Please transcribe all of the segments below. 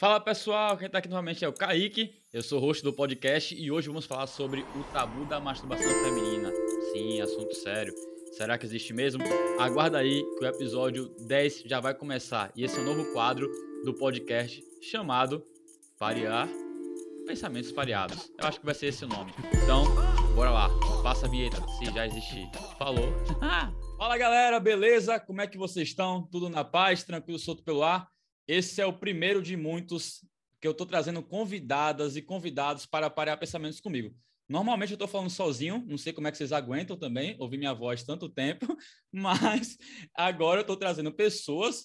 Fala pessoal, quem está aqui novamente é o Kaique, eu sou o host do podcast e hoje vamos falar sobre o tabu da masturbação feminina. Sim, assunto sério. Será que existe mesmo? Aguarda aí que o episódio 10 já vai começar e esse é o novo quadro do podcast chamado Parear Pensamentos Pareados. Eu acho que vai ser esse o nome. Então, bora lá, passa a vinheta se já existir. Falou! Fala galera, beleza? Como é que vocês estão? Tudo na paz, tranquilo, solto pelo ar? Esse é o primeiro de muitos que eu estou trazendo convidadas e convidados para parear pensamentos comigo. Normalmente eu estou falando sozinho, não sei como é que vocês aguentam também, ouvir minha voz tanto tempo, mas agora eu estou trazendo pessoas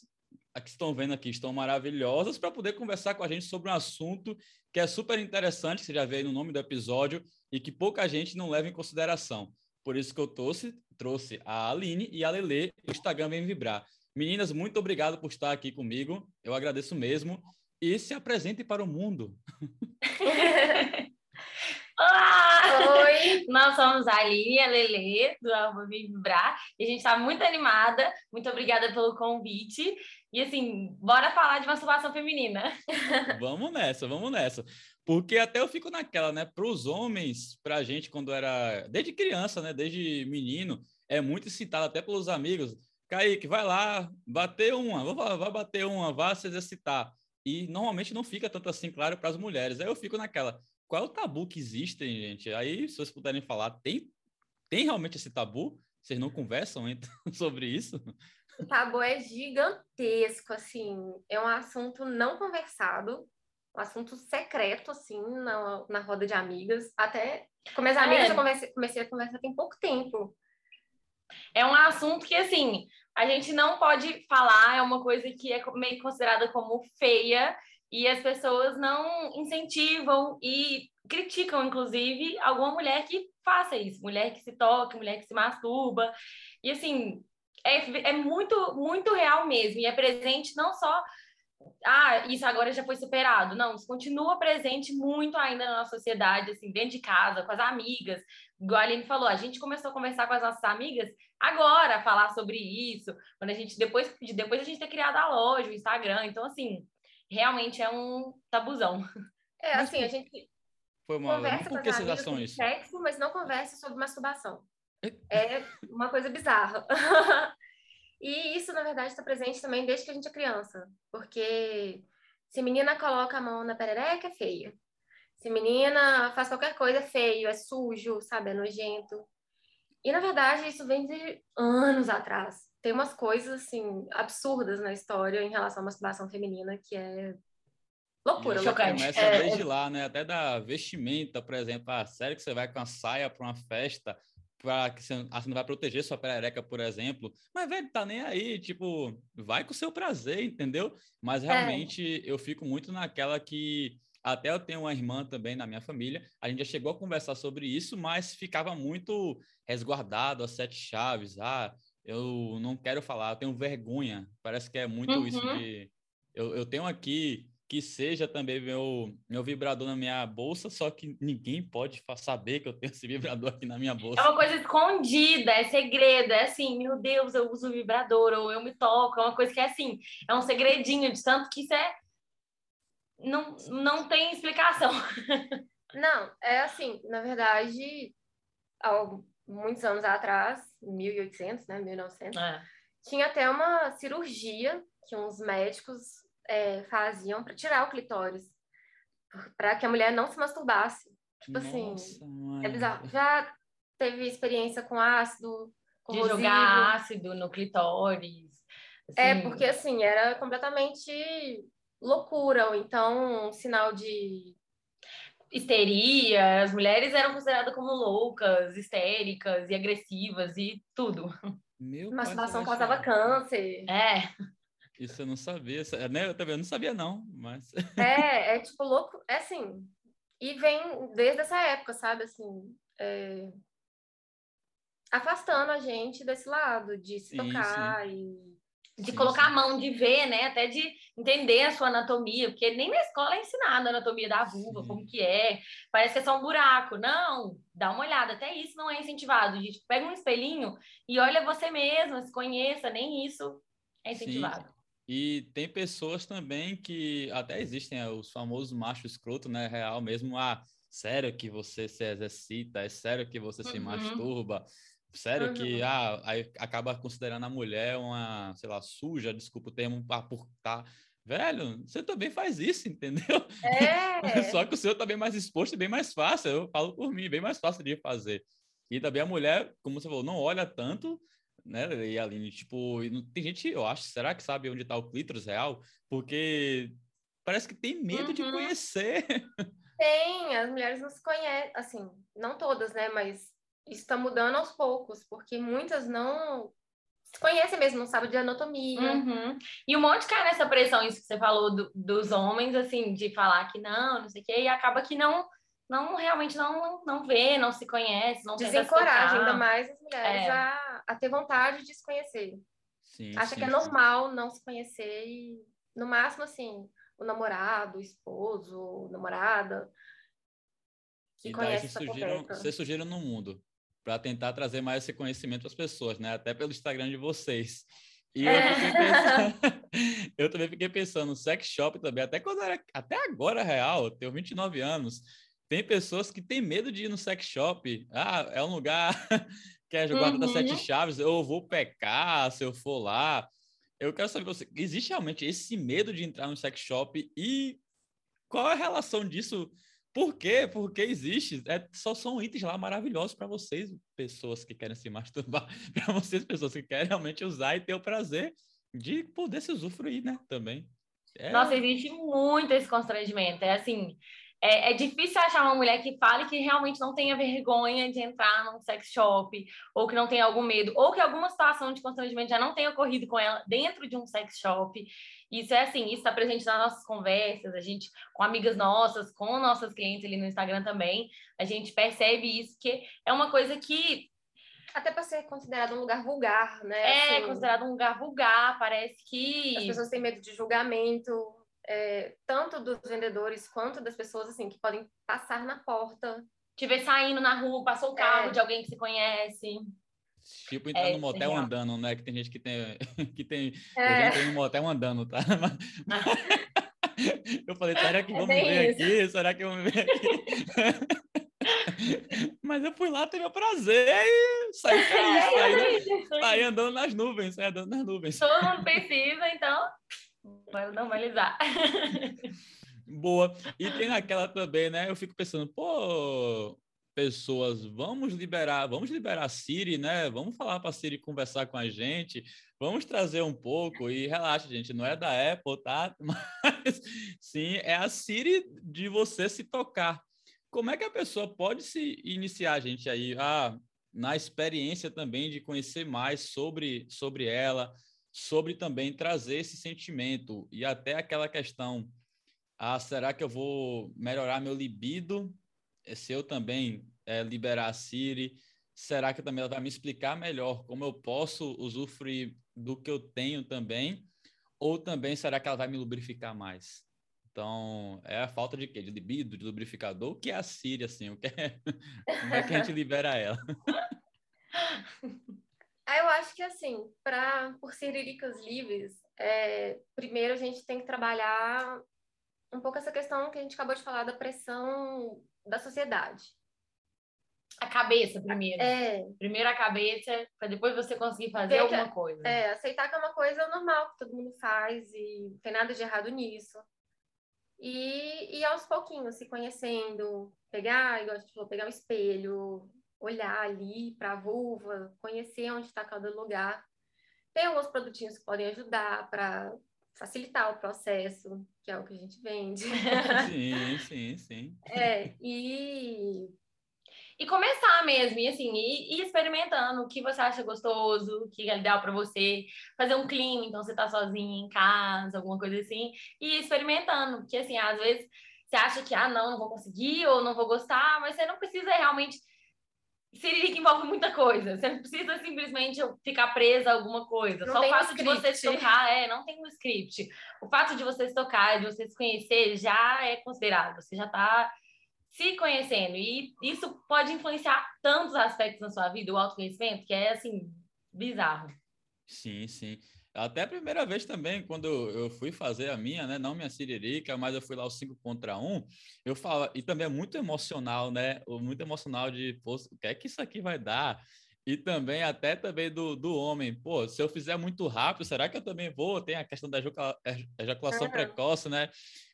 que estão vendo aqui, estão maravilhosas, para poder conversar com a gente sobre um assunto que é super interessante, que você já vê aí no nome do episódio, e que pouca gente não leva em consideração. Por isso que eu trouxe, trouxe a Aline e a Lele, o Instagram vem vibrar. Meninas, muito obrigado por estar aqui comigo. Eu agradeço mesmo. E se apresente para o mundo. Olá! Oi! Nós somos a Aline e a Lele, do Arma Vibrar, e a gente está muito animada. Muito obrigada pelo convite. E assim, bora falar de masturbação feminina. vamos nessa, vamos nessa. Porque até eu fico naquela, né? Para os homens, para a gente, quando era. Desde criança, né? Desde menino, é muito citado até pelos amigos. Kaique, vai lá, bater uma, vai bater uma, vá se exercitar. E normalmente não fica tanto assim claro para as mulheres. Aí eu fico naquela, qual é o tabu que existe, gente? Aí, se vocês puderem falar, tem, tem realmente esse tabu? Vocês não conversam então, sobre isso? O tabu é gigantesco, assim, é um assunto não conversado, um assunto secreto, assim, na, na roda de amigas. Até com minhas amigas é. eu comecei, comecei a conversar tem pouco tempo. É um assunto que, assim, a gente não pode falar, é uma coisa que é meio considerada como feia e as pessoas não incentivam e criticam, inclusive, alguma mulher que faça isso, mulher que se toque, mulher que se masturba. E, assim, é, é muito, muito real mesmo. E é presente não só ah, isso agora já foi superado. Não, isso continua presente muito ainda na nossa sociedade, assim, dentro de casa, com as amigas. Igual a Aline falou, a gente começou a conversar com as nossas amigas agora, falar sobre isso, quando a gente, depois, depois a gente ter criado a loja, o Instagram. Então, assim, realmente é um tabuzão. É, assim, a gente foi uma conversa por que vocês acham isso? Sexo, mas não conversa sobre masturbação. É uma coisa bizarra. E isso, na verdade, está presente também desde que a gente é criança. Porque se menina coloca a mão na perereca, é feio. Se menina faz qualquer coisa, é feio, é sujo, sabe? É nojento. E, na verdade, isso vem de anos atrás. Tem umas coisas, assim, absurdas na história em relação à masturbação feminina, que é loucura. Chocante. Começa é, desde lá, né? Até da vestimenta, por exemplo. A série que você vai com a saia para uma festa, para que você, assim, não vai proteger sua perereca, por exemplo. Mas, velho, tá nem aí, tipo, vai com o seu prazer, entendeu? Mas é. realmente é. eu fico muito naquela que. Até eu tenho uma irmã também na minha família, a gente já chegou a conversar sobre isso, mas ficava muito resguardado, as sete chaves. Ah, eu não quero falar, eu tenho vergonha. Parece que é muito uhum. isso de. Eu, eu tenho aqui que seja também meu, meu vibrador na minha bolsa, só que ninguém pode saber que eu tenho esse vibrador aqui na minha bolsa. É uma coisa escondida, é segredo, é assim, meu Deus, eu uso vibrador, ou eu me toco, é uma coisa que é assim, é um segredinho, de tanto que isso é. Não, não tem explicação. Não, é assim, na verdade, há muitos anos atrás, 1800, né, 1900, é. tinha até uma cirurgia que uns médicos é, faziam para tirar o clitóris, para que a mulher não se masturbasse. Tipo assim, Nossa, assim, mãe. é bizarro. Já teve experiência com ácido, de jogar ácido no clitóris. É, assim. É, porque assim, era completamente loucura, ou então um sinal de histeria, as mulheres eram consideradas como loucas, histéricas e agressivas e tudo. Meu Masturbação causava câncer. É. Isso eu não sabia, né? Eu também não sabia, não, mas. É, é tipo louco, é assim. E vem desde essa época, sabe? Assim, é... afastando a gente desse lado, de se sim, tocar sim. e. De sim, colocar a mão, de ver, né? Até de entender a sua anatomia, porque nem na escola é ensinada a anatomia da vulva, como que é. Parece que é só um buraco. Não, dá uma olhada. Até isso não é incentivado. A gente pega um espelhinho e olha você mesma, se conheça, nem isso é incentivado. E tem pessoas também que até existem é, os famosos machos escroto, né? Real mesmo. Ah, sério que você se exercita? É sério que você uhum. se masturba? Sério uhum. que ah, aí acaba considerando a mulher uma, sei lá, suja, desculpa o termo, ah, por tá. Velho, você também faz isso, entendeu? É. Só que o seu tá bem mais exposto e bem mais fácil. Eu falo por mim, bem mais fácil de fazer. E também a mulher, como você falou, não olha tanto né, e Aline? Tipo, tem gente, eu acho, será que sabe onde está o clítoris real? Porque parece que tem medo uhum. de conhecer. Tem, as mulheres não se conhecem, assim, não todas, né, mas isso está mudando aos poucos, porque muitas não se conhecem mesmo, não sabem de anatomia. Uhum. E um monte cai nessa pressão, isso que você falou do, dos homens, assim, de falar que não, não sei o quê, e acaba que não não realmente não, não vê, não se conhece, não Desencoraja ainda mais as mulheres é. a, a ter vontade de se conhecer. Sim, Acha sim, que é normal não se conhecer e, no máximo, assim, o namorado, o esposo, namorada, que e conhece essa surgiram, Vocês surgiram no mundo para tentar trazer mais esse conhecimento para as pessoas, né? Até pelo Instagram de vocês. E é. eu, pensando, eu também fiquei pensando no sex shop também, até quando era, até agora real, eu tenho 29 anos, tem pessoas que têm medo de ir no sex shop. Ah, é um lugar que é jogado uhum. das sete chaves, eu vou pecar se eu for lá. Eu quero saber você, existe realmente esse medo de entrar no sex shop e qual é a relação disso? Por quê? Por que existe? É, só são itens lá maravilhosos para vocês, pessoas que querem se masturbar, para vocês, pessoas que querem realmente usar e ter o prazer de poder se usufruir, né? Também. É... Nossa, existe muito esse constrangimento. É assim, é, é, difícil achar uma mulher que fale que realmente não tenha vergonha de entrar num sex shop, ou que não tenha algum medo, ou que alguma situação de constrangimento já não tenha ocorrido com ela dentro de um sex shop. Isso é assim, isso está presente nas nossas conversas, a gente, com amigas nossas, com nossas clientes ali no Instagram também, a gente percebe isso, que é uma coisa que até para ser considerado um lugar vulgar, né? É, assim, considerado um lugar vulgar, parece que. As pessoas têm medo de julgamento, é, tanto dos vendedores quanto das pessoas assim que podem passar na porta. Te ver saindo na rua, passou o carro é. de alguém que se conhece. Tipo, entrar é, no motel real. andando, né? Que tem gente que tem. Que tem é. Eu já entrei no motel andando, tá? eu falei, será que é vamos ver isso. aqui? Será que vamos ver aqui? Mas eu fui lá ter meu prazer e saí feliz, saí, saí andando nas nuvens, saí andando nas nuvens. Todo mundo precisa, então Vai normalizar. Boa. E tem aquela também, né? Eu fico pensando, pô, pessoas, vamos liberar, vamos liberar a Siri, né? Vamos falar para a Siri conversar com a gente, vamos trazer um pouco e relaxa, gente, não é da Apple, tá? Mas sim, é a Siri de você se tocar. Como é que a pessoa pode se iniciar, gente, aí, ah, na experiência também de conhecer mais sobre, sobre ela, sobre também trazer esse sentimento e até aquela questão: ah, será que eu vou melhorar meu libido se eu também é, liberar a Siri? Será que também ela vai me explicar melhor como eu posso usufruir do que eu tenho também? Ou também será que ela vai me lubrificar mais? Então, é a falta de quê? De libido, de lubrificador? O que é a Siri, assim? O que é... Como é que a gente libera ela? Eu acho que assim, para por cirílicas livres, é, primeiro a gente tem que trabalhar um pouco essa questão que a gente acabou de falar da pressão da sociedade. A cabeça primeiro. É. Primeiro a cabeça, para depois você conseguir fazer alguma coisa. É, aceitar que é uma coisa normal, que todo mundo faz e não tem nada de errado nisso. E, e aos pouquinhos, se conhecendo, pegar, igual a gente falou, pegar um espelho, olhar ali para a vulva, conhecer onde está cada lugar. Tem alguns produtinhos que podem ajudar para facilitar o processo, que é o que a gente vende. Sim, sim, sim. É, e e começar mesmo, e assim, ir, ir, experimentando o que você acha gostoso, o que é ideal para você, fazer um clima, então você tá sozinha em casa, alguma coisa assim, e ir experimentando, porque assim, às vezes você acha que, ah, não, não vou conseguir, ou não vou gostar, mas você não precisa realmente Siririca envolve muita coisa. Você não precisa simplesmente ficar presa a alguma coisa. Não Só o fato um de você se tocar, é, não tem um script. O fato de você se tocar, de você se conhecer, já é considerado. Você já está se conhecendo. E isso pode influenciar tantos aspectos na sua vida, o autoconhecimento, que é, assim, bizarro. Sim, sim. Até a primeira vez também, quando eu fui fazer a minha, né? Não minha siririca, mas eu fui lá os 5 contra 1. Um, eu falo, e também é muito emocional, né? Muito emocional de, pô, o que é que isso aqui vai dar? E também, até também do, do homem, pô, se eu fizer muito rápido, será que eu também vou? Tem a questão da ejaculação uhum. precoce, né?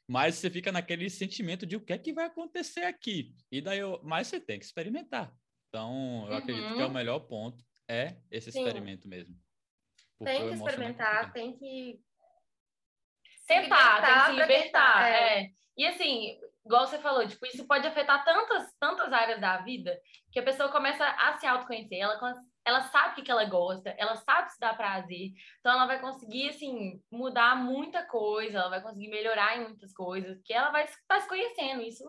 Mas você fica naquele sentimento de o que é que vai acontecer aqui. E daí, eu, mas você tem que experimentar. Então, eu uhum. acredito que é o uhum. melhor ponto é esse Sim. experimento mesmo. Tem que experimentar, tem que sentar, tem que se libertar. É. é. E assim, igual você falou, tipo, isso pode afetar tantas, tantas áreas da vida que a pessoa começa a se autoconhecer. Ela, ela sabe o que, que ela gosta, ela sabe se dá prazer. Então, ela vai conseguir, assim, mudar muita coisa, ela vai conseguir melhorar em muitas coisas, que ela vai estar tá se conhecendo. Isso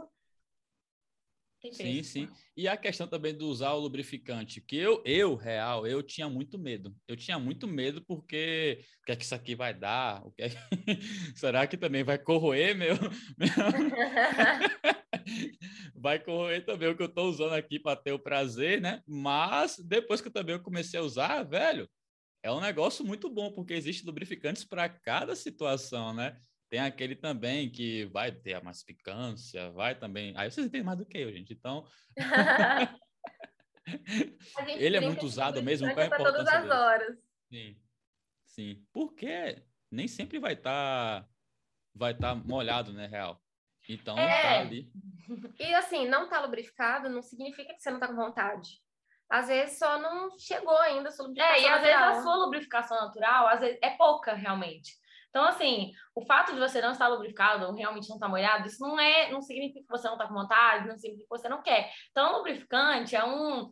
sim, sim. E a questão também do usar o lubrificante, que eu, eu, real, eu tinha muito medo. Eu tinha muito medo porque o que é que isso aqui vai dar? O que é que... Será que também vai corroer meu... vai corroer também o que eu estou usando aqui para ter o prazer, né? Mas depois que eu também comecei a usar, velho, é um negócio muito bom, porque existe lubrificantes para cada situação, né? Tem aquele também que vai ter a mastificância, vai também. Aí vocês entendem mais do que eu, gente. Então. ele é muito usado mesmo. Qual é a importância todas as horas. Sim, sim. Porque nem sempre vai estar tá, vai tá molhado, né, real. Então, tá é. tá ali. E assim, não tá lubrificado não significa que você não tá com vontade. Às vezes só não chegou ainda a sua lubrificação. É, e às natural. vezes a sua lubrificação natural, às vezes é pouca realmente. Então, assim, o fato de você não estar lubrificado ou realmente não estar molhado, isso não é, não significa que você não está com vontade, não significa que você não quer. Então, lubrificante é um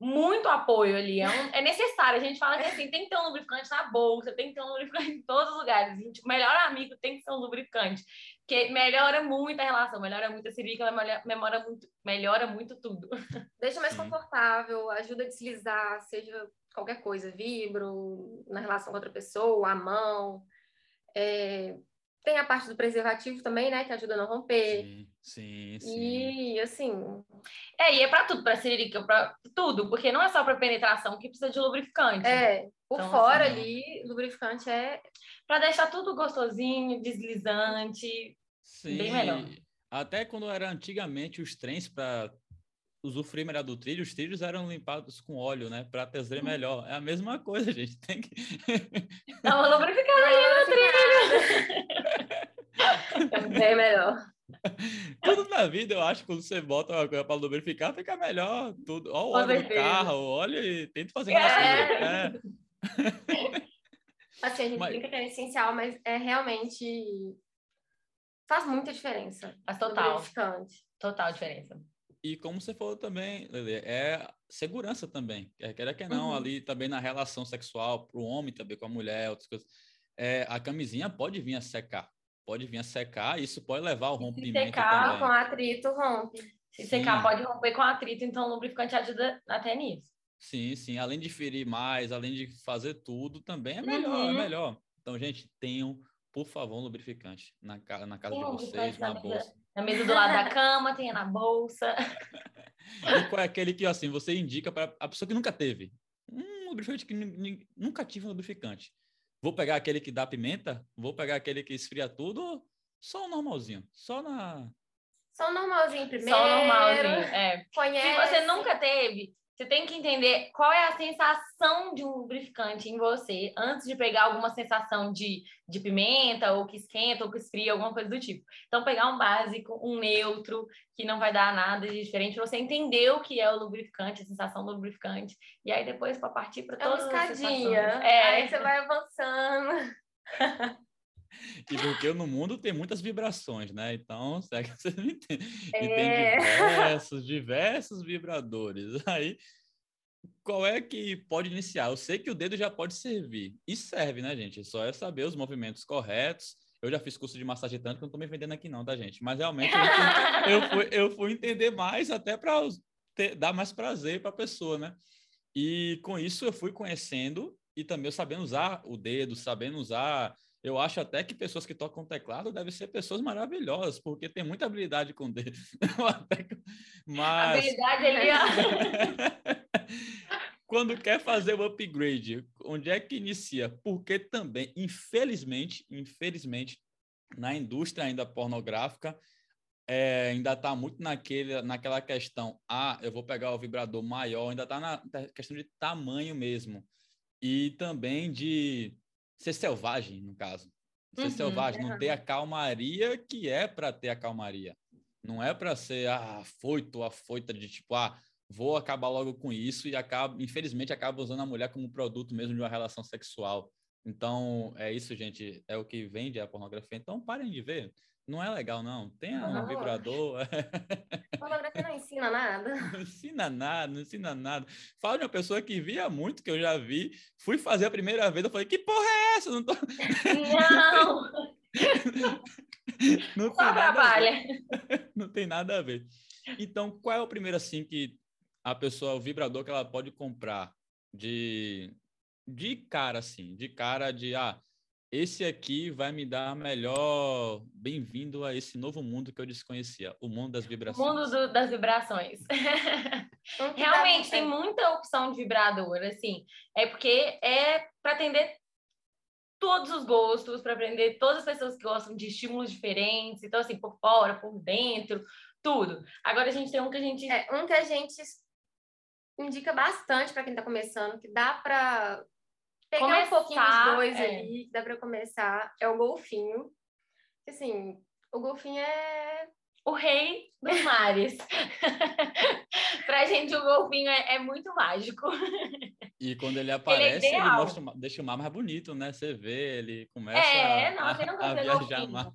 muito apoio ali, é, um, é necessário. A gente fala que assim, tem que ter um lubrificante na bolsa, tem que ter um lubrificante em todos os lugares. Gente, o melhor amigo tem que ser um lubrificante, que melhora muito a relação, melhora muito a cervical, melhora muito, melhora muito tudo. Deixa mais confortável, ajuda a deslizar, seja qualquer coisa, vibro, na relação com outra pessoa, a mão. É, tem a parte do preservativo também, né? Que ajuda a não romper. Sim, sim, sim. E assim. É, e é para tudo, para siririca, para tudo, porque não é só para penetração que precisa de lubrificante. É, por então, fora assim, ali, lubrificante é. Para deixar tudo gostosinho, deslizante. Sim. Bem melhor. Até quando era antigamente os trens para usufruir melhor do trilho, os trilhos eram limpados com óleo, né? Para trazer melhor. É a mesma coisa, gente. Tem que. Dá uma lubrificada aí no trilho. é bem melhor. Tudo na vida, eu acho, quando você bota uma coisa para lubrificar, fica melhor. Tudo. Olha o óleo do carro, olha e tenta fazer é. é. Assim, a gente mas... brinca que é essencial, mas é realmente faz muita diferença. Faz total. Total diferença. E como você falou também, Lele, é segurança também. Quer que não, uhum. ali também na relação sexual, para o homem também com a mulher, outras coisas. É, a camisinha pode vir a secar. Pode vir a secar, isso pode levar ao rompimento. Se secar também. com atrito, rompe. Se sim. secar, pode romper com atrito, então o lubrificante ajuda até nisso. Sim, sim. Além de ferir mais, além de fazer tudo, também é melhor, é uhum. é melhor. Então, gente, tenham, por favor, um lubrificante na, na casa de vocês, na bolsa. Na mesa do lado da cama, tenha na bolsa. E qual é aquele que, assim, você indica para a pessoa que nunca teve? Um lubrificante que nunca tive um lubrificante. Vou pegar aquele que dá pimenta? Vou pegar aquele que esfria tudo? Só o normalzinho? Só na... Só o normalzinho primeiro. Só o normalzinho, é. Conhece. Se você nunca teve, você tem que entender qual é a sensação de um lubrificante em você antes de pegar alguma sensação de, de pimenta, ou que esquenta, ou que esfria, alguma coisa do tipo. Então, pegar um básico, um neutro, que não vai dar nada de diferente, você entender o que é o lubrificante, a sensação do lubrificante, e aí depois para partir para todas é uma escadinha. É. Aí você vai avançando. E porque no mundo tem muitas vibrações, né? Então, será que você não entende? É. E tem é. diversos, diversos vibradores. Aí, qual é que pode iniciar? Eu sei que o dedo já pode servir. E serve, né, gente? Só é saber os movimentos corretos. Eu já fiz curso de massagem tanto que não estou me vendendo aqui não, tá, gente? Mas realmente eu, fui, eu fui entender mais até para dar mais prazer para a pessoa, né? E com isso eu fui conhecendo e também sabendo usar o dedo, sabendo usar eu acho até que pessoas que tocam teclado devem ser pessoas maravilhosas, porque tem muita habilidade com dedos. Mas... Habilidade ali, ó. quando quer fazer o upgrade, onde é que inicia? Porque também, infelizmente, infelizmente, na indústria ainda pornográfica, é, ainda está muito naquele, naquela questão, ah, eu vou pegar o vibrador maior, ainda está na questão de tamanho mesmo. E também de ser selvagem, no caso. Ser uhum, selvagem, não ter a calmaria que é para ter a calmaria. Não é para ser ah, afoito, afoita de tipo, ah, vou acabar logo com isso e acaba, infelizmente, acaba usando a mulher como produto mesmo de uma relação sexual. Então, é isso, gente, é o que vende a pornografia. Então, parem de ver. Não é legal, não. Tenha um vibrador. Pornografia não ensina nada. Não ensina nada, não ensina nada. Fala de uma pessoa que via muito, que eu já vi. Fui fazer a primeira vez, eu falei, que porra é essa? Não tô... Não! não Só trabalha. Não tem nada a ver. Então, qual é o primeiro, assim, que a pessoa, o vibrador que ela pode comprar de, de cara, assim, de cara de, ah, esse aqui vai me dar melhor bem-vindo a esse novo mundo que eu desconhecia, o mundo das vibrações. O mundo do, das vibrações. Realmente tem muita opção de vibrador, assim, é porque é para atender todos os gostos, para aprender todas as pessoas que gostam de estímulos diferentes, então assim, por fora, por dentro, tudo. Agora a gente tem um que a gente é, um que a gente indica bastante para quem está começando, que dá para pegar começar, um pouquinho dos dois é. ali, que dá para começar, é o golfinho. Assim, o golfinho é o rei dos mares. pra gente, o golfinho é, é, muito mágico. E quando ele aparece, ele, é ele mostra, deixa o mar mais bonito, né? Você vê, ele começa é, não, a, você não a viajar mar.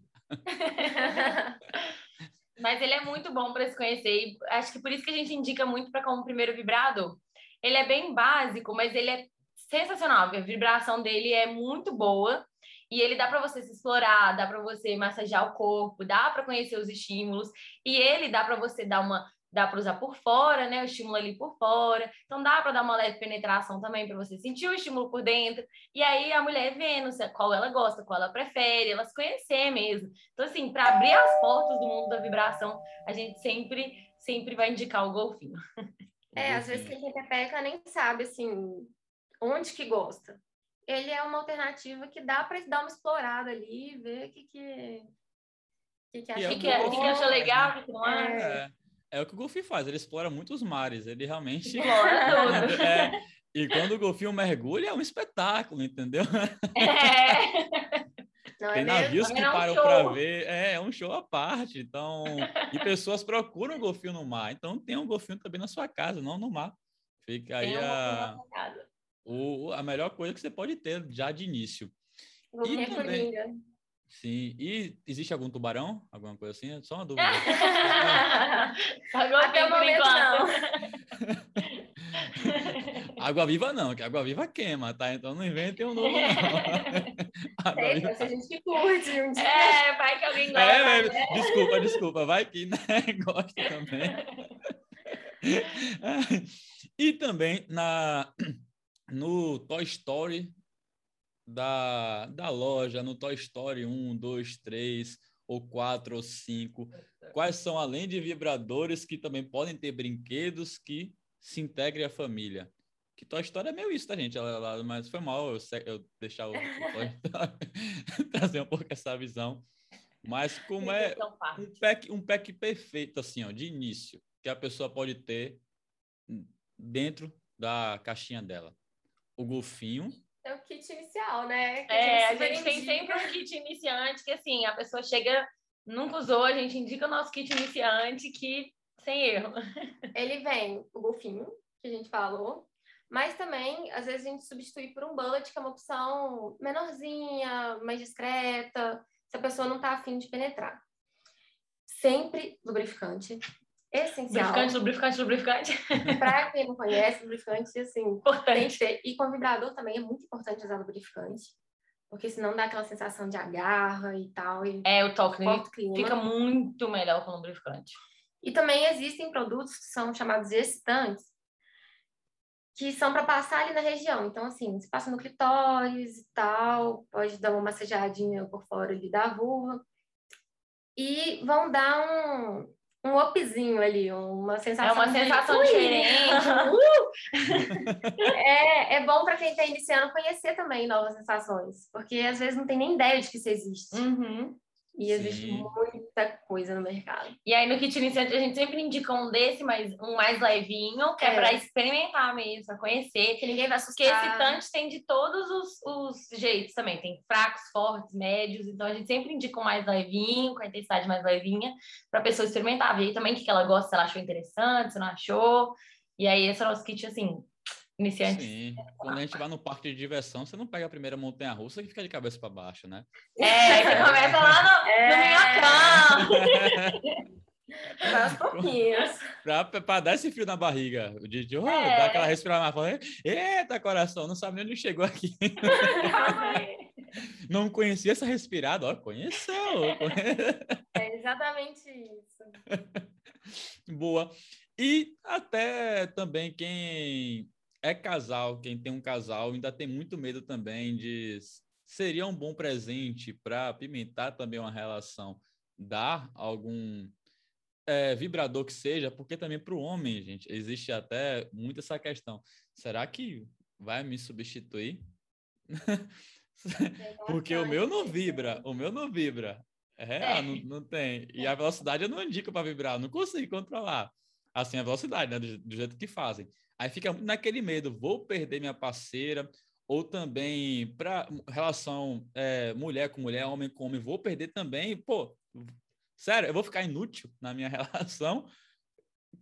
Mas ele é muito bom para se conhecer. E acho que por isso que a gente indica muito para como primeiro vibrado. Ele é bem básico, mas ele é sensacional. A vibração dele é muito boa. E ele dá para você se explorar, dá para você massagear o corpo, dá para conhecer os estímulos. E ele dá para você dar uma dá para usar por fora, né? O estímulo ali por fora. Então dá para dar uma leve penetração também para você sentir o estímulo por dentro. E aí a mulher vendo qual ela gosta, qual ela prefere, ela se conhecer mesmo. Então assim, para abrir as portas do mundo da vibração, a gente sempre sempre vai indicar o golfinho. É, às vezes quem pepeca nem sabe assim onde que gosta. Ele é uma alternativa que dá para dar uma explorada ali, ver o que que que, que, acha, que, que, é, que, que acha legal, o que não é. é. É o que o golfinho faz, ele explora muitos mares, ele realmente. Explora é, e quando o golfinho mergulha, é um espetáculo, entendeu? É. Não Tem é navios que param um para ver, é, é um show à parte. Então, e pessoas procuram o golfinho no mar. Então, tem um golfinho também na sua casa, não no mar. Fica aí a, o, a melhor coisa que você pode ter já de início. Golfinho e também, Sim. E existe algum tubarão? Alguma coisa assim? Só uma dúvida. Até o momento não. água viva não, que água viva queima, tá? Então não inventem um novo não. água viva... a gente curte um dia. É, vai que alguém gosta. É, é, né? Desculpa, desculpa. Vai que né? gosta também. e também na, no Toy Story da, da loja no Toy Story 1, 2, 3, ou 4 ou 5? Quais são, além de vibradores, que também podem ter brinquedos que se integrem à família? Que Toy Story é meio isso, tá, gente? Mas foi mal eu, eu deixar o, o trazer um pouco essa visão. Mas como é um pack, um pack perfeito, assim, ó, de início, que a pessoa pode ter dentro da caixinha dela. O golfinho, é o kit inicial, né? Que é, a gente, a gente tem sempre um kit iniciante que, assim, a pessoa chega, nunca usou, a gente indica o nosso kit iniciante que, sem erro. Ele vem o golfinho, que a gente falou, mas também, às vezes, a gente substitui por um bullet, que é uma opção menorzinha, mais discreta, se a pessoa não está afim de penetrar. Sempre lubrificante, essencial. Lubrificante, lubrificante, lubrificante. Para quem não conhece, lubrificante, assim, importante. Ter, e com vibrador também é muito importante usar lubrificante. Porque senão dá aquela sensação de agarra e tal. E é, o toque né? fica muito melhor com lubrificante. E também existem produtos que são chamados excitantes, que são para passar ali na região. Então, assim, se passa no clitóris e tal, pode dar uma massageadinha por fora ali da vulva. E vão dar um, um upzinho ali, uma sensação. É uma sensação de... diferente. uh! é, é bom para quem está iniciando conhecer também novas sensações, porque às vezes não tem nem ideia de que isso existe. Uhum. E existe Sim. muita coisa no mercado. E aí no Kit Iniciante a gente sempre indica um desse, mas um mais levinho, que é, é para experimentar mesmo, para conhecer. Que ninguém vai assustar. Porque esse Tante tem de todos os, os jeitos também. Tem fracos, fortes, médios. Então a gente sempre indica um mais levinho, com a intensidade mais levinha, para a pessoa experimentar, ver também o que ela gosta, se ela achou interessante, se não achou. E aí esse é o nosso kit, assim, iniciante. Sim. Quando a gente vai no parque de diversão, você não pega a primeira montanha russa que fica de cabeça para baixo, né? É, você começa lá no, é. no minhocão. Vai aos pouquinhos. pra, pra, dar esse frio na barriga. O de, oh, é. dar aquela respirada forte. Eita, coração, não sabe nem onde chegou aqui. não conhecia essa respirada, ó, conheceu. É exatamente isso. Boa. E até também quem é casal, quem tem um casal, ainda tem muito medo também de seria um bom presente para apimentar também uma relação, dar algum é, vibrador que seja, porque também para o homem, gente, existe até muito essa questão. Será que vai me substituir? porque o meu não vibra, o meu não vibra. É, é. Não, não tem. E a velocidade eu não indico para vibrar, não consigo controlar. Assim, a velocidade, né? Do, do jeito que fazem. Aí fica naquele medo, vou perder minha parceira, ou também para relação é, mulher com mulher, homem com homem, vou perder também, pô, sério, eu vou ficar inútil na minha relação.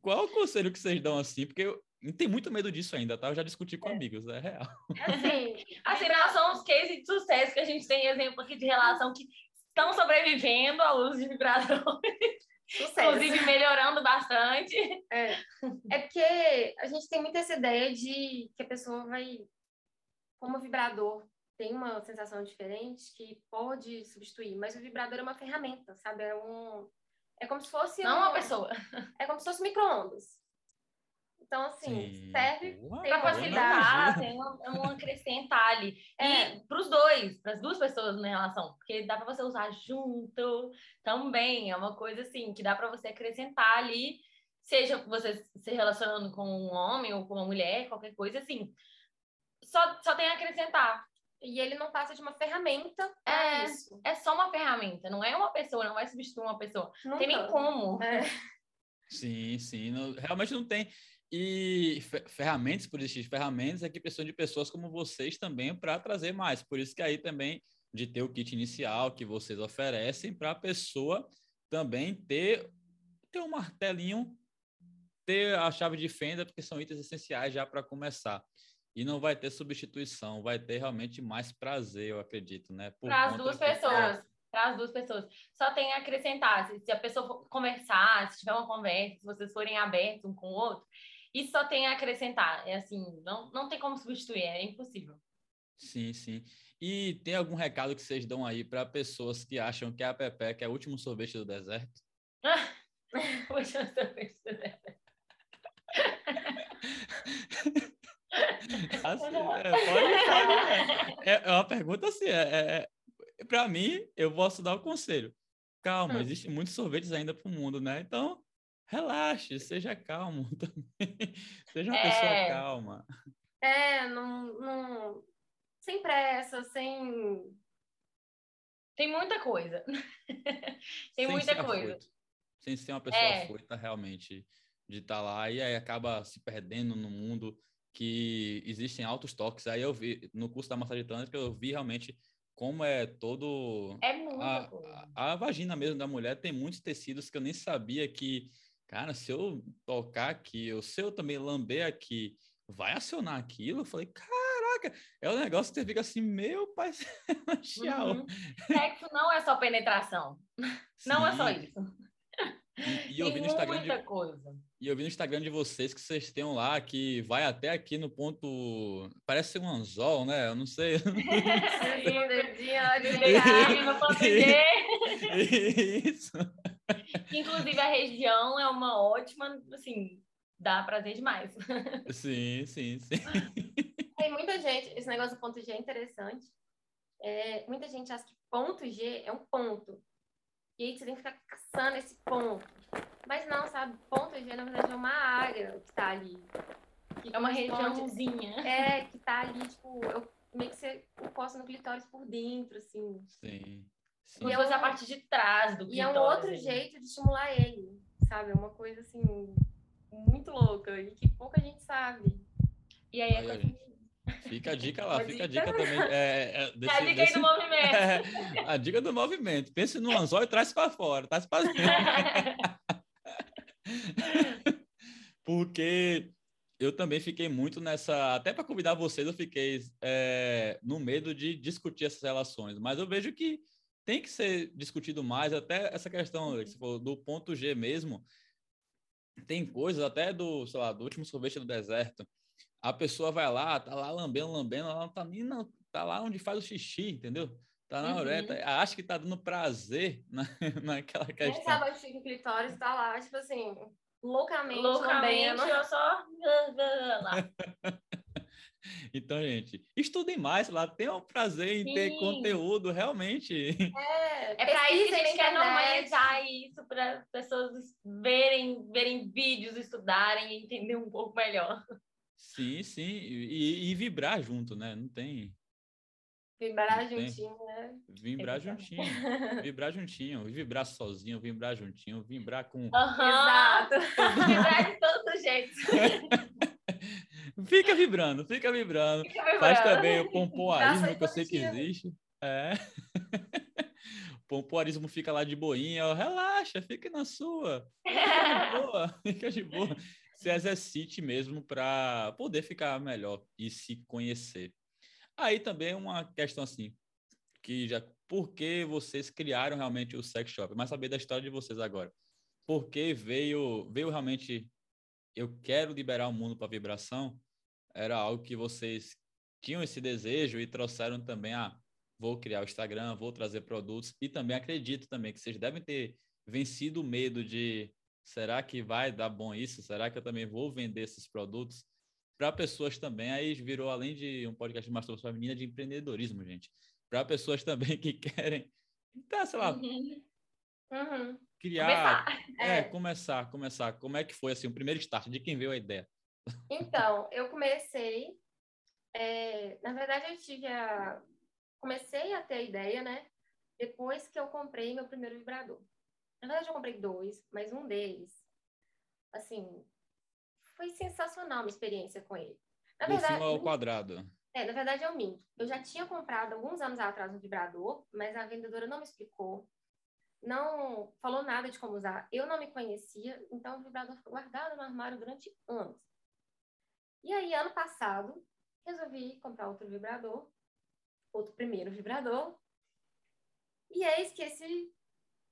Qual o conselho que vocês dão assim? Porque eu, tem muito medo disso ainda, tá? Eu já discuti com é. amigos, é real. Assim, assim, não são os cases de sucesso que a gente tem exemplo aqui de relação que estão sobrevivendo à luz de vibradores. Sucesso. Inclusive melhorando bastante. É. é porque a gente tem muito essa ideia de que a pessoa vai, como vibrador, tem uma sensação diferente que pode substituir, mas o vibrador é uma ferramenta, sabe? É um é como se fosse não um, uma pessoa. É como se fosse micro-ondas. Então, assim, Sim. serve para facilitar, tem uma, uma acrescentar ali. É. E para os dois, para as duas pessoas na relação, porque dá para você usar junto também. É uma coisa assim que dá para você acrescentar ali, seja você se relacionando com um homem ou com uma mulher, qualquer coisa assim. Só, só tem a acrescentar. E ele não passa de uma ferramenta é, isso. É só uma ferramenta, não é uma pessoa, não vai substituir uma pessoa. Não tem nem como. É. Sim, sim. Não, realmente não tem. E ferramentas, por existir ferramentas, é que precisam de pessoas como vocês também para trazer mais. Por isso que aí também de ter o kit inicial que vocês oferecem para a pessoa também ter, ter um martelinho, ter a chave de fenda, porque são itens essenciais já para começar. E não vai ter substituição, vai ter realmente mais prazer, eu acredito, né? Para as duas pessoas. Para as duas pessoas. Só tem a acrescentar. Se, a pessoa for conversar, se tiver uma conversa, se vocês forem abertos um com o outro, isso só tem a acrescentar. É assim, não, não tem como substituir, é impossível. Sim, sim. E tem algum recado que vocês dão aí para pessoas que acham que a Pepe é o último sorvete do deserto? o último sorvete do deserto. assim, é, pode, pode é. é, uma pergunta assim, é, é, é para mim, eu posso dar o conselho. Calma, hum. existem muitos sorvetes ainda para o mundo, né? Então, relaxe, seja calmo também. seja uma é... pessoa calma. É, não, não... sem pressa, sem. Tem muita coisa. Tem sem muita coisa. Afoito. Sem ser uma pessoa é. afoita, realmente, de estar tá lá e aí acaba se perdendo no mundo que existem altos toques. Aí eu vi, no curso da massagem tântrica, eu vi realmente como é todo. É muito. A, a, a, vagina mesmo da mulher tem muitos tecidos que eu nem sabia que cara, se eu tocar aqui, ou se eu também lamber aqui, vai acionar aquilo? Eu falei, caraca, é um negócio que você fica assim, meu pai. Uhum. Sexo não é só penetração. Sim. Não é só isso. E, e eu vi no Instagram de, coisa. E eu vi no Instagram de vocês que vocês têm lá que vai até aqui no ponto. Parece ser um anzol, né? Eu não sei. Isso. Inclusive, a região é uma ótima, assim, dá prazer demais. Sim, sim, sim. Tem muita gente, esse negócio do ponto G é interessante. É, muita gente acha que ponto G é um ponto. E aí você tem que ficar caçando esse ponto. Mas não, sabe? Ponto G, na verdade, é uma área que tá ali. Que é uma regiãozinha. É, que tá ali, tipo, eu meio que você encosta no clitóris por dentro, assim. Sim. Sim. E é a parte de trás do clitóris. E é um outro aí. jeito de estimular ele, sabe? É uma coisa, assim, muito louca e que pouca gente sabe. E aí é coisa Fica a dica lá, fica a dica também. É, é, desse, a dica desse... aí do movimento. É, a dica do movimento. Pense no anzol e traz para fora, traz para Porque eu também fiquei muito nessa. Até para convidar vocês, eu fiquei é, no medo de discutir essas relações. Mas eu vejo que tem que ser discutido mais, até essa questão falou, do ponto G mesmo. Tem coisas até do, sei lá, do último sorvete do deserto a pessoa vai lá, tá lá lambendo, lambendo, ela não tá nem na, tá lá onde faz o xixi, entendeu? Tá na uhum. acha que tá dando prazer na, naquela questão. Quem sabe o xixi clitóris tá lá, tipo assim, loucamente, loucamente, lambendo. eu só... Então, gente, estudem mais lá, tenham prazer em Sim. ter conteúdo, realmente. É, é para isso que a gente quer normalizar isso, para pessoas verem, verem vídeos, estudarem e entender um pouco melhor. Sim, sim. E, e vibrar junto, né? Não tem. Vibrar juntinho, né? Vibrar juntinho. vibrar juntinho. Vibrar sozinho, vibrar juntinho, vibrar com. Uhum. Exato. vibrar de todos os jeitos. fica vibrando, fica vibrando. Fica vibrando. Faz também o pompoarismo, que eu sei que existe. É. o pompoarismo fica lá de boinha, relaxa, fica na sua. Fica de boa, fica de boa se exercite mesmo para poder ficar melhor e se conhecer. Aí também uma questão assim, que já por que vocês criaram realmente o sex shop? Mas saber da história de vocês agora. Por que veio veio realmente eu quero liberar o mundo para vibração? Era algo que vocês tinham esse desejo e trouxeram também a ah, vou criar o Instagram, vou trazer produtos e também acredito também que vocês devem ter vencido o medo de Será que vai dar bom isso? Será que eu também vou vender esses produtos? Para pessoas também, aí virou, além de um podcast de masturbação feminina, de empreendedorismo, gente. Para pessoas também que querem, tá, sei lá, uhum. Uhum. criar. Começar. É, é, começar, começar. Como é que foi, assim, o primeiro start? De quem veio a ideia? Então, eu comecei. É, na verdade, eu tive a. Comecei a ter a ideia, né? Depois que eu comprei meu primeiro vibrador. Na verdade, eu comprei dois, mas um deles, assim, foi sensacional a minha experiência com ele. Na verdade, cima ao quadrado. É, na verdade, eu minto. Eu já tinha comprado alguns anos atrás um vibrador, mas a vendedora não me explicou, não falou nada de como usar. Eu não me conhecia, então o vibrador ficou guardado no armário durante anos. E aí, ano passado, resolvi comprar outro vibrador, outro primeiro vibrador, e eis que esse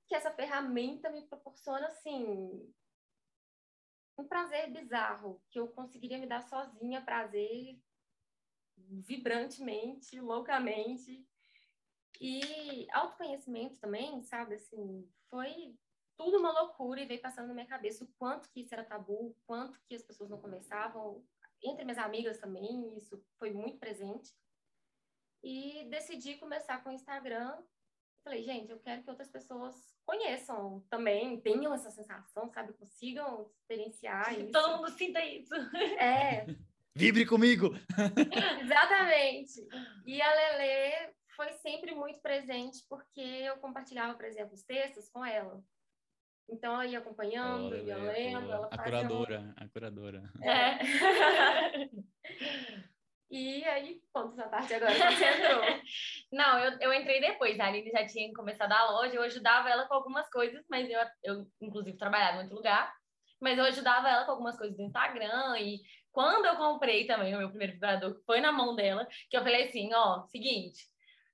que essa ferramenta me proporciona, assim, um prazer bizarro, que eu conseguiria me dar sozinha prazer vibrantemente, loucamente. E autoconhecimento também, sabe, assim, foi tudo uma loucura e veio passando na minha cabeça o quanto que isso era tabu, o quanto que as pessoas não conversavam, entre minhas amigas também, isso foi muito presente. E decidi começar com o Instagram. Falei, gente, eu quero que outras pessoas conheçam também, tenham essa sensação, sabe? Consigam experienciar isso. Todo mundo sinta isso. É. Vibre comigo! Exatamente. E a Lele foi sempre muito presente porque eu compartilhava, por exemplo, os textos com ela. Então, eu ia acompanhando, oh, ia lendo. Ela a curadora, a curadora. É. E aí, conta essa parte agora você entrou. Não, eu, eu entrei depois. A Aline já tinha começado a loja, eu ajudava ela com algumas coisas, mas eu, eu inclusive, trabalhava em outro lugar. Mas eu ajudava ela com algumas coisas do Instagram. E quando eu comprei também o meu primeiro vibrador, que foi na mão dela, que eu falei assim: ó, seguinte,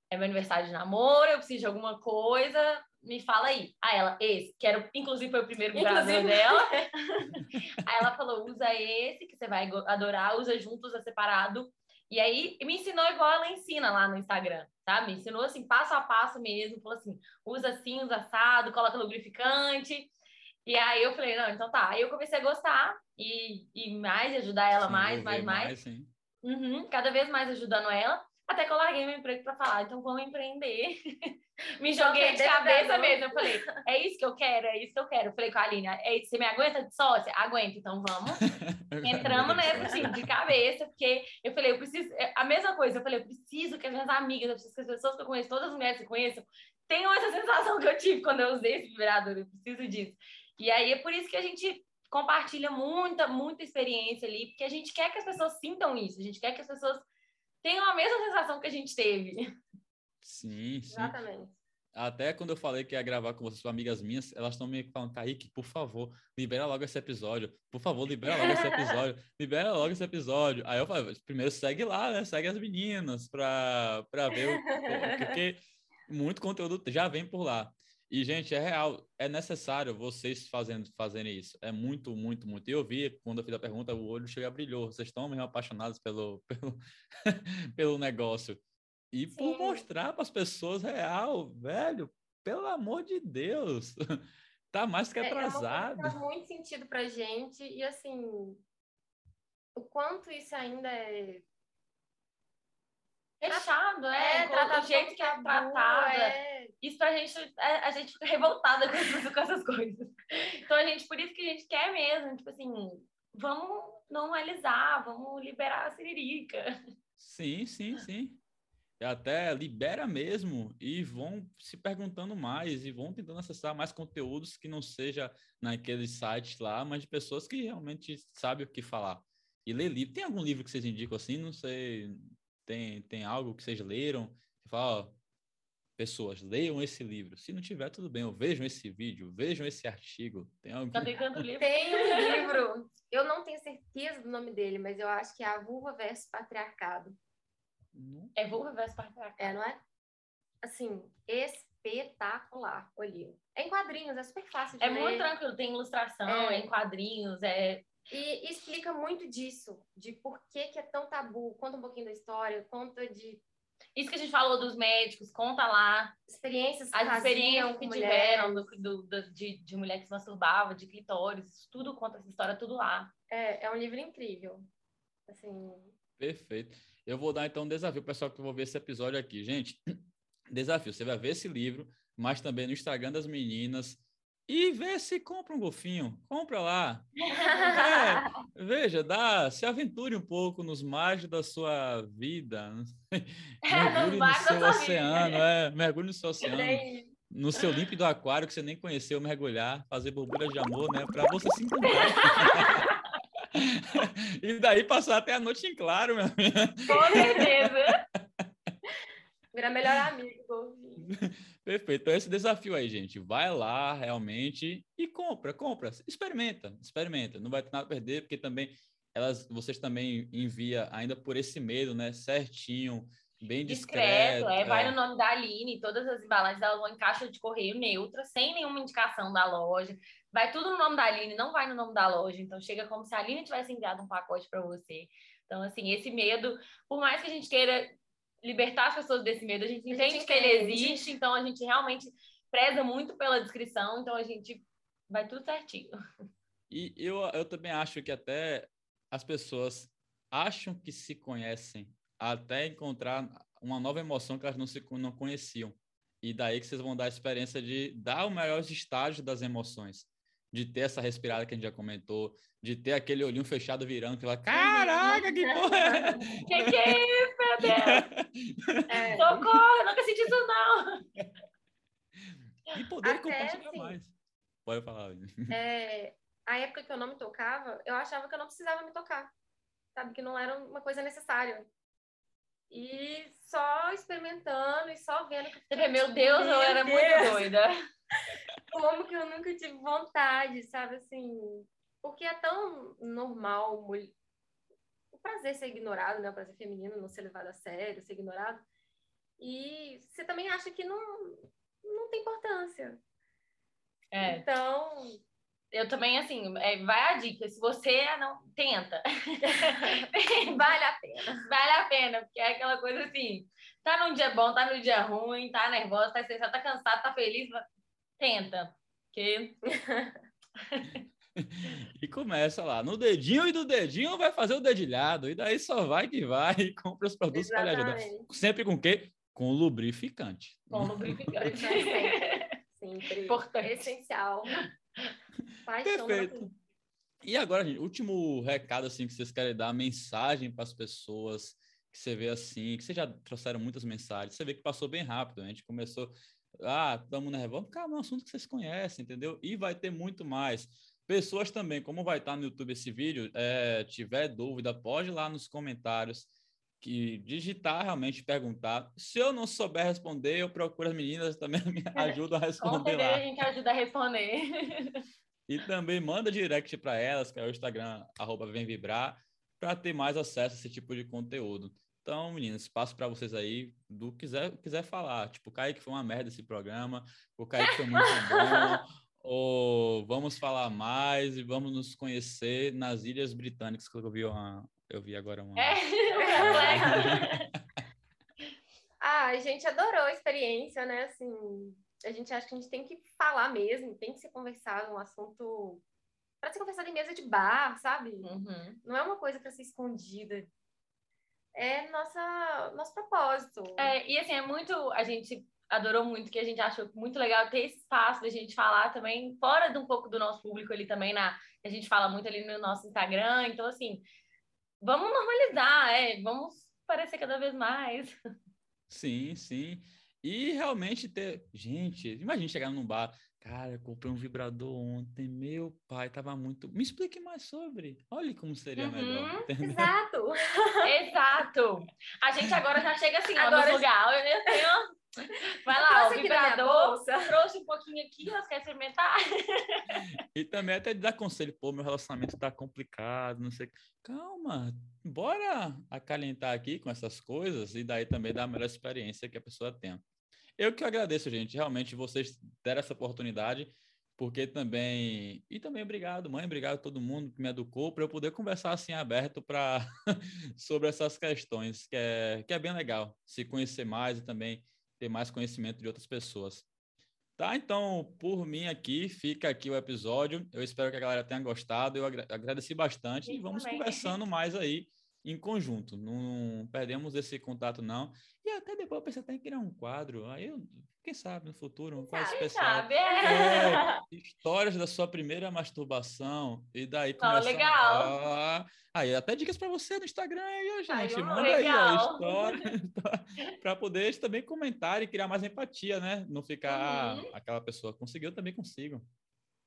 é meu aniversário de namoro, eu preciso de alguma coisa, me fala aí. Aí ela, esse, que era, inclusive foi o primeiro vibrador dela. aí ela falou, usa esse, que você vai adorar, usa juntos, é separado. E aí me ensinou igual ela ensina lá no Instagram, tá? Me ensinou assim, passo a passo mesmo, falou assim, usa assim, usa assado, coloca lubrificante. E aí eu falei, não, então tá. Aí eu comecei a gostar e, e mais, ajudar ela sim, mais, mais, mais. mais uhum, cada vez mais ajudando ela. Até que eu larguei meu emprego para falar, então vamos empreender. me joguei de cabeça mesmo. Eu falei, é isso que eu quero, é isso que eu quero. Eu falei com a Aline, é isso, você me aguenta de sócia? Aguenta, então vamos. Entramos nessa, assim, de cabeça, porque eu falei, eu preciso. É, a mesma coisa, eu falei, eu preciso que as minhas amigas, eu preciso que as pessoas que eu conheço, todas as mulheres que eu conheço, tenham essa sensação que eu tive quando eu usei esse vibrador. Eu preciso disso. E aí é por isso que a gente compartilha muita, muita experiência ali, porque a gente quer que as pessoas sintam isso, a gente quer que as pessoas tenham a mesma sensação que a gente teve. Sim, sim. Exatamente. Até quando eu falei que ia gravar com vocês, com amigas minhas, elas estão me falando, Kaique, por favor, libera logo esse episódio. Por favor, libera logo esse episódio. libera logo esse episódio. Aí eu falei, primeiro segue lá, né? Segue as meninas pra, pra ver o. Porque muito conteúdo já vem por lá. E, gente, é real, é necessário vocês fazendo, fazerem isso. É muito, muito, muito. E eu vi, quando eu fiz a pergunta, o olho chega brilhou. Vocês estão mesmo apaixonados pelo, pelo, pelo negócio. E Sim. por mostrar para as pessoas real, velho, pelo amor de Deus, tá mais que atrasado. É, faz muito sentido pra gente. E, assim, o quanto isso ainda é fechado, é, é tratado do jeito que é tratado. É... Isso pra gente, a, é, a gente fica revoltada com essas, com essas coisas. Então a gente, por isso que a gente quer mesmo, tipo assim, vamos normalizar, vamos liberar a siririca. Sim, sim, sim. E até libera mesmo e vão se perguntando mais e vão tentando acessar mais conteúdos que não seja naqueles sites lá, mas de pessoas que realmente sabem o que falar. E ler livro. Tem algum livro que vocês indicam assim? Não sei, tem, tem algo que vocês leram? Você fala, ó, pessoas, leiam esse livro. Se não tiver, tudo bem, ou vejam esse vídeo, vejam esse artigo. Tem algum... Tá livro? Tem um livro, eu não tenho certeza do nome dele, mas eu acho que é A Vulva versus Patriarcado. É Vulva versus Patriarcado. É, não é? Assim, espetacular o livro. É em quadrinhos, é super fácil de é ler. É muito tranquilo, tem ilustração, é, é em quadrinhos, é e explica muito disso, de por que, que é tão tabu. Conta um pouquinho da história, conta de. Isso que a gente falou dos médicos, conta lá. Experiências que As experiências que tiveram do, do, do, de, de mulher que se masturbava, de clitóris, tudo conta essa história, tudo lá. É, é um livro incrível. Assim. Perfeito. Eu vou dar então um desafio pessoal que vou ver esse episódio aqui. Gente, desafio, você vai ver esse livro, mas também no Instagram das meninas, e vê se compra um golfinho. Compra lá. É, veja, dá, se aventure um pouco nos mares da sua vida. Mergulhe no seu oceano, é, mergulhe no seu oceano. No seu límpido aquário que você nem conheceu, mergulhar, fazer borbulhas de amor, né? Para você se encontrar. e daí passar até a noite em claro, meu amigo. Com certeza. Virar melhor amigo, Perfeito. Então, esse desafio aí, gente. Vai lá realmente e compra, compra. Experimenta, experimenta. Não vai ter nada a perder, porque também elas, vocês também envia ainda por esse medo, né? Certinho, bem discreto. discreto é, vai é. no nome da Aline, todas as embalagens elas vão em caixa de correio neutra, sem nenhuma indicação da loja. Vai tudo no nome da Aline, não vai no nome da loja. Então chega como se a Aline tivesse enviado um pacote para você. Então, assim, esse medo, por mais que a gente queira libertar as pessoas desse medo. A gente entende que ele existe, então a gente realmente preza muito pela descrição, então a gente vai tudo certinho. E eu, eu também acho que até as pessoas acham que se conhecem até encontrar uma nova emoção que elas não se não conheciam. E daí que vocês vão dar a experiência de dar o melhor estágio das emoções de ter essa respirada que a gente já comentou, de ter aquele olhinho fechado virando, que fala, caraca, que porra é? que que é isso, meu Deus? É. Socorro, nunca senti isso, não. E poder Até, compartilhar assim, mais. Pode falar. É, a época que eu não me tocava, eu achava que eu não precisava me tocar. Sabe? Que não era uma coisa necessária. E só experimentando e só vendo que. Meu Deus, eu era Deus. muito doida. Como que eu nunca tive vontade, sabe? Assim, porque é tão normal o prazer ser ignorado, né? O prazer feminino não ser levado a sério, ser ignorado. E você também acha que não, não tem importância. É. Então, eu também, assim, é, vai a dica. Se você não. Tenta. vale a pena. Vale a pena, porque é aquela coisa assim: tá num dia bom, tá num dia ruim, tá nervosa, tá estressada, tá cansado, tá feliz. Tenta. Que. e começa lá, no dedinho e do dedinho vai fazer o dedilhado, e daí só vai que vai e compra os produtos para lhe ajudar. Sempre com o quê? Com lubrificante. Com lubrificante. Sempre. Importante. Essencial. Perfeito. E agora, gente, último recado assim que vocês querem dar, mensagem para as pessoas que você vê assim, que vocês já trouxeram muitas mensagens, você vê que passou bem rápido, a gente começou, ah, estamos na revolta, cara, é um assunto que vocês conhecem, entendeu? E vai ter muito mais. Pessoas também, como vai estar no YouTube esse vídeo, é, tiver dúvida, pode ir lá nos comentários que digitar realmente perguntar. Se eu não souber responder, eu procuro as meninas também me ajudam a responder lá. a gente ajuda a responder. E também manda direct para elas, que é o Instagram arroba Vem Vibrar, para ter mais acesso a esse tipo de conteúdo. Então, meninas, espaço para vocês aí do que quiser, quiser falar. Tipo, o Kaique foi uma merda esse programa, o Kaique foi muito bom, ou vamos falar mais e vamos nos conhecer nas Ilhas Britânicas, que eu vi, uma, eu vi agora uma... É, ah, a gente adorou a experiência, né? Assim, a gente acha que a gente tem que falar mesmo, tem que ser conversado, um assunto para ser conversado em mesa de bar, sabe? Uhum. Não é uma coisa para ser escondida. É nossa, nosso propósito. É, e assim, é muito. A gente adorou muito, que a gente achou muito legal ter esse espaço da gente falar também, fora de um pouco do nosso público ali também, na, a gente fala muito ali no nosso Instagram. Então, assim, vamos normalizar, é, vamos parecer cada vez mais. Sim, sim. E realmente ter. Gente, imagina chegar num bar. Cara, eu comprei um vibrador ontem. Meu pai tava muito. Me explique mais sobre. Olha como seria uhum, melhor. Entendeu? Exato. Exato. A gente agora já chega assim, agora ó, no lugar. Eu tenho. Vai lá, o vibrador. Trouxe um pouquinho aqui, ó, quer experimentar? e também até dar conselho, pô, meu relacionamento tá complicado, não sei. Calma, bora acalentar aqui com essas coisas e daí também dar a melhor experiência que a pessoa tem. Eu que agradeço, gente, realmente vocês deram essa oportunidade, porque também. E também obrigado, mãe, obrigado a todo mundo que me educou, para eu poder conversar assim aberto para sobre essas questões, que é, que é bem legal, se conhecer mais e também ter mais conhecimento de outras pessoas. Tá, então, por mim aqui, fica aqui o episódio. Eu espero que a galera tenha gostado. Eu agradeci bastante e vamos também. conversando mais aí em conjunto. Não perdemos esse contato, não. E até depois eu pensei até em criar um quadro. Aí, eu, quem sabe, no futuro, um quadro especial. Sabe, é. Histórias da sua primeira masturbação. E daí começa... Oh, legal. A... Aí, até dicas para você no Instagram aí, gente. Ai, Manda legal. aí a história para poder também comentar e criar mais empatia, né? Não ficar uhum. aquela pessoa conseguiu, também consigo.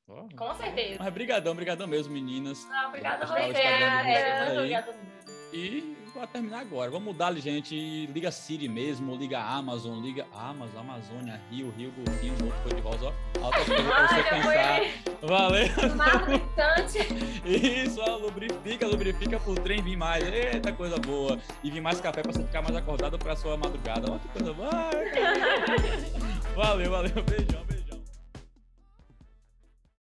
Oh, Com certeza. Mas brigadão, brigadão mesmo, meninas. Não, obrigada a você. É, obrigada. E vai terminar agora. Vamos mudar, gente. Liga Siri mesmo, liga Amazon, liga Amazon, Amazônia, Rio, Rio, Rio, outro cor de rosa. Altas coisas pra você pensar. Valeu. Isso, ó, lubrifica, lubrifica pro trem vir mais. Eita, coisa boa. E vir mais café pra você ficar mais acordado pra sua madrugada. Ó, que coisa boa. valeu, valeu. Beijão.